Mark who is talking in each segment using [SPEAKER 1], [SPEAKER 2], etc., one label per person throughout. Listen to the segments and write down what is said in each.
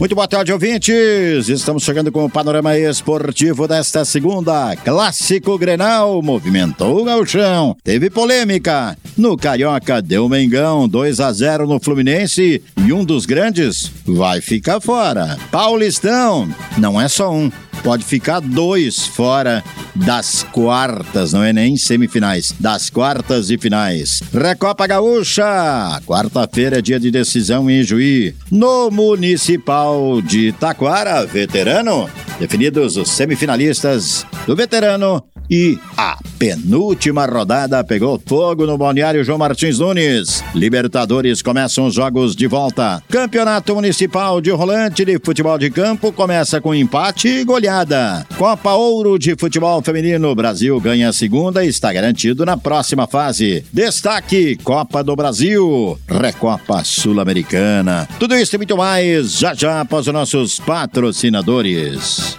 [SPEAKER 1] Muito boa tarde, ouvintes. Estamos chegando com o panorama esportivo desta segunda. Clássico Grenal movimentou o galchão. Teve polêmica. No Carioca deu Mengão 2 a 0 no Fluminense e um dos grandes vai ficar fora. Paulistão não é só um pode ficar dois fora das quartas, não é nem semifinais, das quartas e finais. Recopa Gaúcha, quarta-feira é dia de decisão em Juí. No Municipal de Taquara, veterano, definidos os semifinalistas do veterano e a penúltima rodada pegou fogo no balneário João Martins Nunes. Libertadores começam os jogos de volta. Campeonato Municipal de Rolante de Futebol de Campo começa com empate e goleada. Copa Ouro de Futebol Feminino, Brasil ganha a segunda e está garantido na próxima fase. Destaque: Copa do Brasil, Recopa Sul-Americana. Tudo isso e muito mais já já após os nossos patrocinadores.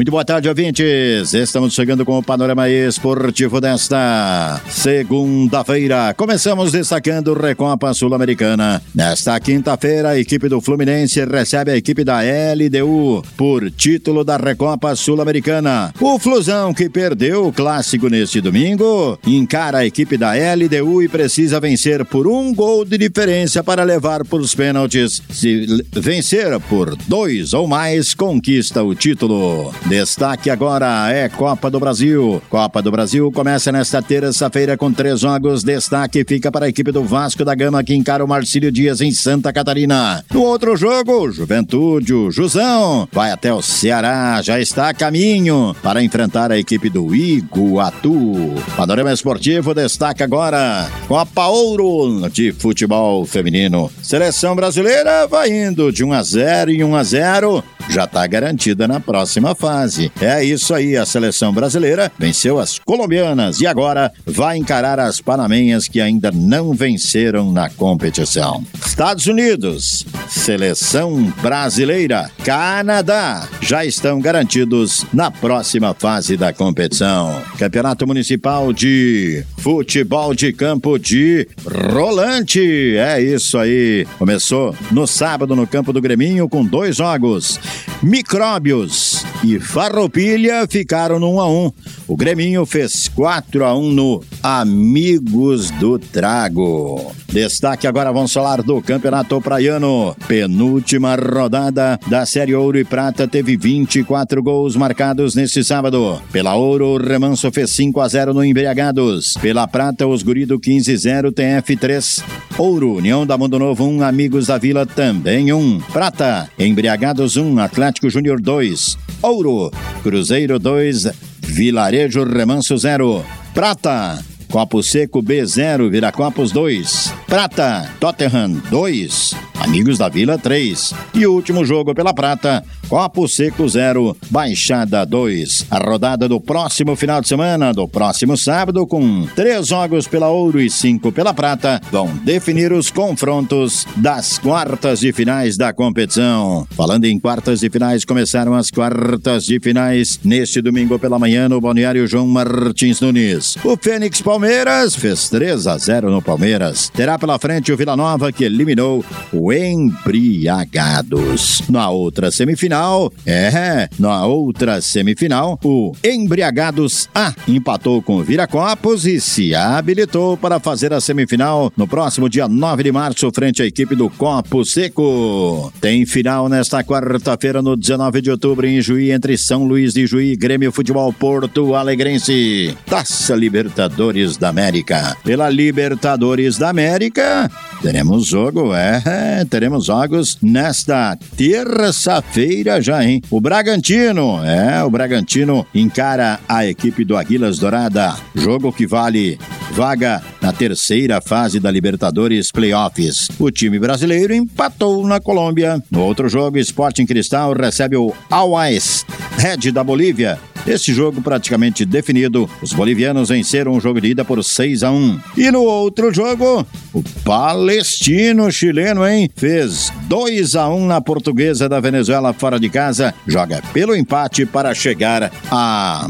[SPEAKER 1] Muito boa tarde, ouvintes. Estamos chegando com o panorama esportivo desta segunda-feira. Começamos destacando Recopa Sul-Americana. Nesta quinta-feira, a equipe do Fluminense recebe a equipe da LDU por título da Recopa Sul-Americana. O Flusão, que perdeu o clássico neste domingo, encara a equipe da LDU e precisa vencer por um gol de diferença para levar por os pênaltis. Se vencer por dois ou mais, conquista o título. Destaque agora é Copa do Brasil. Copa do Brasil começa nesta terça-feira com três jogos. Destaque fica para a equipe do Vasco da Gama que encara o Marcílio Dias em Santa Catarina. No outro jogo, Juventude, o Jusão vai até o Ceará, já está a caminho para enfrentar a equipe do Iguatu. Panorama Esportivo destaca agora Copa Ouro de futebol feminino. Seleção brasileira vai indo de 1 a 0 e 1 a 0, já está garantida na próxima fase. É isso aí, a seleção brasileira venceu as colombianas e agora vai encarar as panamenhas que ainda não venceram na competição. Estados Unidos, seleção brasileira, Canadá já estão garantidos na próxima fase da competição. Campeonato Municipal de Futebol de Campo de Rolante. É isso aí. Começou no sábado no campo do Greminho com dois jogos. Micróbios e Farroupilha ficaram no 1 a 1. O Greminho fez 4 a 1 no Amigos do Trago. Destaque agora vamos falar do Campeonato Praiano. Penúltima rodada da Série Ouro e Prata teve 24 gols marcados neste sábado. Pela Ouro, o Remanso fez 5 a 0 no Embriagados. Pela Prata, os Gurido 15 0 TF 3. Ouro, União da Mundo Novo 1, Amigos da Vila também 1. Prata, Embriagados 1, Atlético Júnior 2. Ouro, Cruzeiro 2, Vilarejo Remanso 0. Prata, Copo Seco B0, Viracopos 2. Prata, Tottenham 2. Amigos da Vila 3. E último jogo pela Prata, Copo Seco 0, Baixada 2. A rodada do próximo final de semana, do próximo sábado, com três jogos pela Ouro e cinco pela Prata, vão definir os confrontos das quartas de finais da competição. Falando em quartas de finais, começaram as quartas de finais neste domingo pela manhã no Balneário João Martins Nunes. O Fênix Palmeiras fez 3 a 0 no Palmeiras. Terá pela frente o Vila Nova que eliminou o Embriagados. Na outra semifinal, é, na outra semifinal, o Embriagados A empatou com o Viracopos e se habilitou para fazer a semifinal no próximo dia 9 de março frente à equipe do Copo Seco. Tem final nesta quarta-feira no 19 de outubro em Juí entre São Luís de Juí e Grêmio Futebol Porto Alegrense. Taça Libertadores da América. Pela Libertadores da América, teremos jogo, é, teremos jogos nesta terça-feira já, hein? O Bragantino, é, o Bragantino encara a equipe do Aguilas Dourada. Jogo que vale vaga na terceira fase da Libertadores Playoffs. O time brasileiro empatou na Colômbia. No outro jogo, Sporting Cristal recebe o Always Red da Bolívia este jogo praticamente definido, os bolivianos venceram o jogo de ida por 6 a 1. E no outro jogo, o palestino chileno, hein, fez 2 a 1 na portuguesa da Venezuela fora de casa, joga pelo empate para chegar a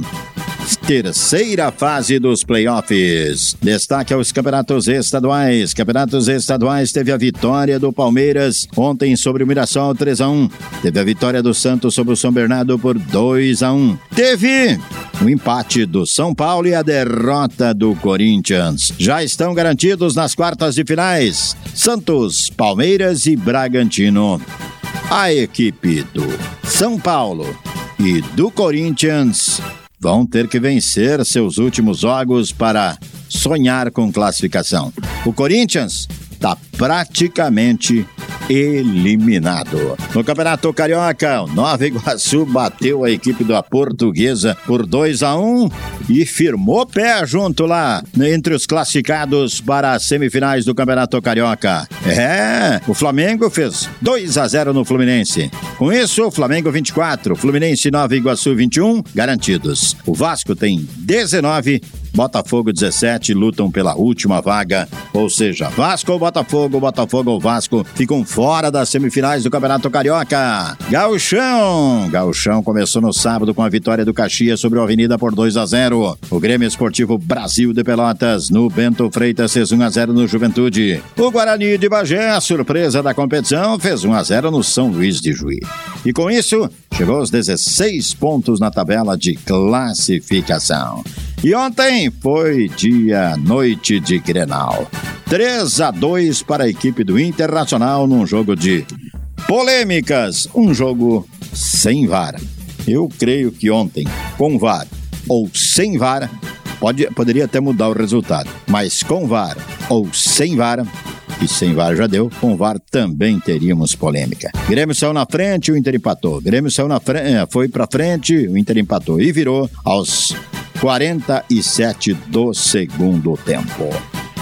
[SPEAKER 1] terceira fase dos playoffs. Destaque aos campeonatos estaduais. Campeonatos estaduais teve a vitória do Palmeiras ontem sobre o Mirassol 3 a 1. Teve a vitória do Santos sobre o São Bernardo por 2 a 1. Teve o empate do São Paulo e a derrota do Corinthians. Já estão garantidos nas quartas de finais. Santos, Palmeiras e Bragantino. A equipe do São Paulo e do Corinthians vão ter que vencer seus últimos jogos para sonhar com classificação. O Corinthians está praticamente eliminado. No Campeonato Carioca, o Nova Iguaçu bateu a equipe da Portuguesa por 2 a 1 e firmou pé junto lá entre os classificados para as semifinais do Campeonato Carioca. É, o Flamengo fez 2 a 0 no Fluminense. Com isso, Flamengo 24, Fluminense Nova Iguaçu 21 garantidos. O Vasco tem 19 Botafogo 17 lutam pela última vaga, ou seja, Vasco ou Botafogo, Botafogo ou Vasco ficam fora das semifinais do Campeonato Carioca. Gauchão! Gauchão começou no sábado com a vitória do Caxias sobre o Avenida por 2 a 0. O Grêmio Esportivo Brasil de Pelotas no Bento Freitas fez 1 a 0 no Juventude. O Guarani de Bagé, surpresa da competição, fez 1 a 0 no São Luís de Juí. E com isso, chegou aos 16 pontos na tabela de classificação. E ontem foi dia noite de Grenal. 3 a 2 para a equipe do Internacional num jogo de polêmicas, um jogo sem VAR. Eu creio que ontem, com VAR ou sem VAR, pode, poderia até mudar o resultado, mas com VAR ou sem VAR, e sem VAR já deu, com VAR também teríamos polêmica. Grêmio saiu na frente, o Inter empatou. Grêmio saiu na frente, eh, foi para frente, o Inter empatou e virou aos 47 do segundo tempo.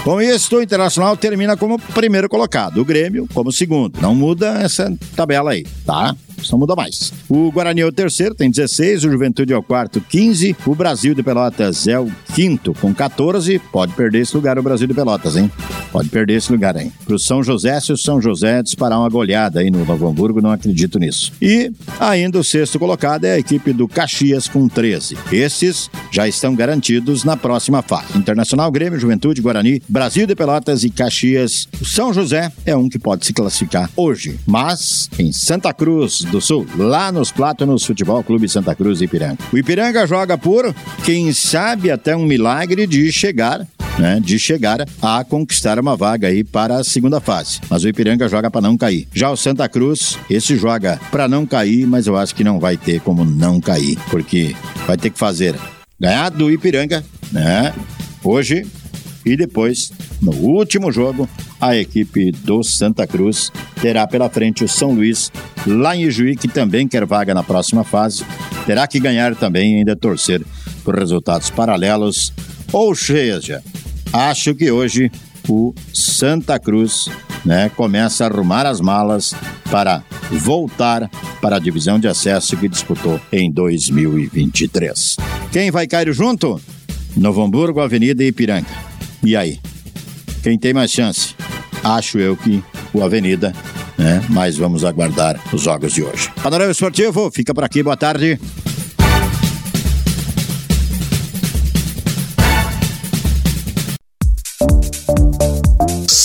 [SPEAKER 1] Com isso, o Internacional termina como primeiro colocado, o Grêmio como segundo. Não muda essa tabela aí, tá? Só muda mais. O Guarani é o terceiro, tem 16. O Juventude é o quarto, 15. O Brasil de Pelotas é o quinto, com 14. Pode perder esse lugar o Brasil de Pelotas, hein? Pode perder esse lugar, hein? Pro São José, se o São José disparar uma goleada aí no Novo Hamburgo, não acredito nisso. E ainda o sexto colocado é a equipe do Caxias com 13. Esses já estão garantidos na próxima fase. Internacional, Grêmio, Juventude, Guarani, Brasil de Pelotas e Caxias. O São José é um que pode se classificar hoje. Mas em Santa Cruz do Sul, lá nos Plátanos Futebol Clube Santa Cruz e Ipiranga. O Ipiranga joga por, quem sabe, até um milagre de chegar né, de chegar a conquistar uma vaga aí para a segunda fase. Mas o Ipiranga joga para não cair. Já o Santa Cruz, esse joga para não cair, mas eu acho que não vai ter como não cair, porque vai ter que fazer ganhar do Ipiranga, né? Hoje e depois, no último jogo, a equipe do Santa Cruz terá pela frente o São Luís, lá em Ijuí, que também quer vaga na próxima fase. Terá que ganhar também e ainda torcer por resultados paralelos. Ou seja, acho que hoje o Santa Cruz né, começa a arrumar as malas para voltar para a divisão de acesso que disputou em 2023. Quem vai cair junto? Novo Hamburgo, Avenida Ipiranga. E aí? Quem tem mais chance? Acho eu que o Avenida, né? Mas vamos aguardar os jogos de hoje. Panorama Esportivo, fica por aqui, boa tarde.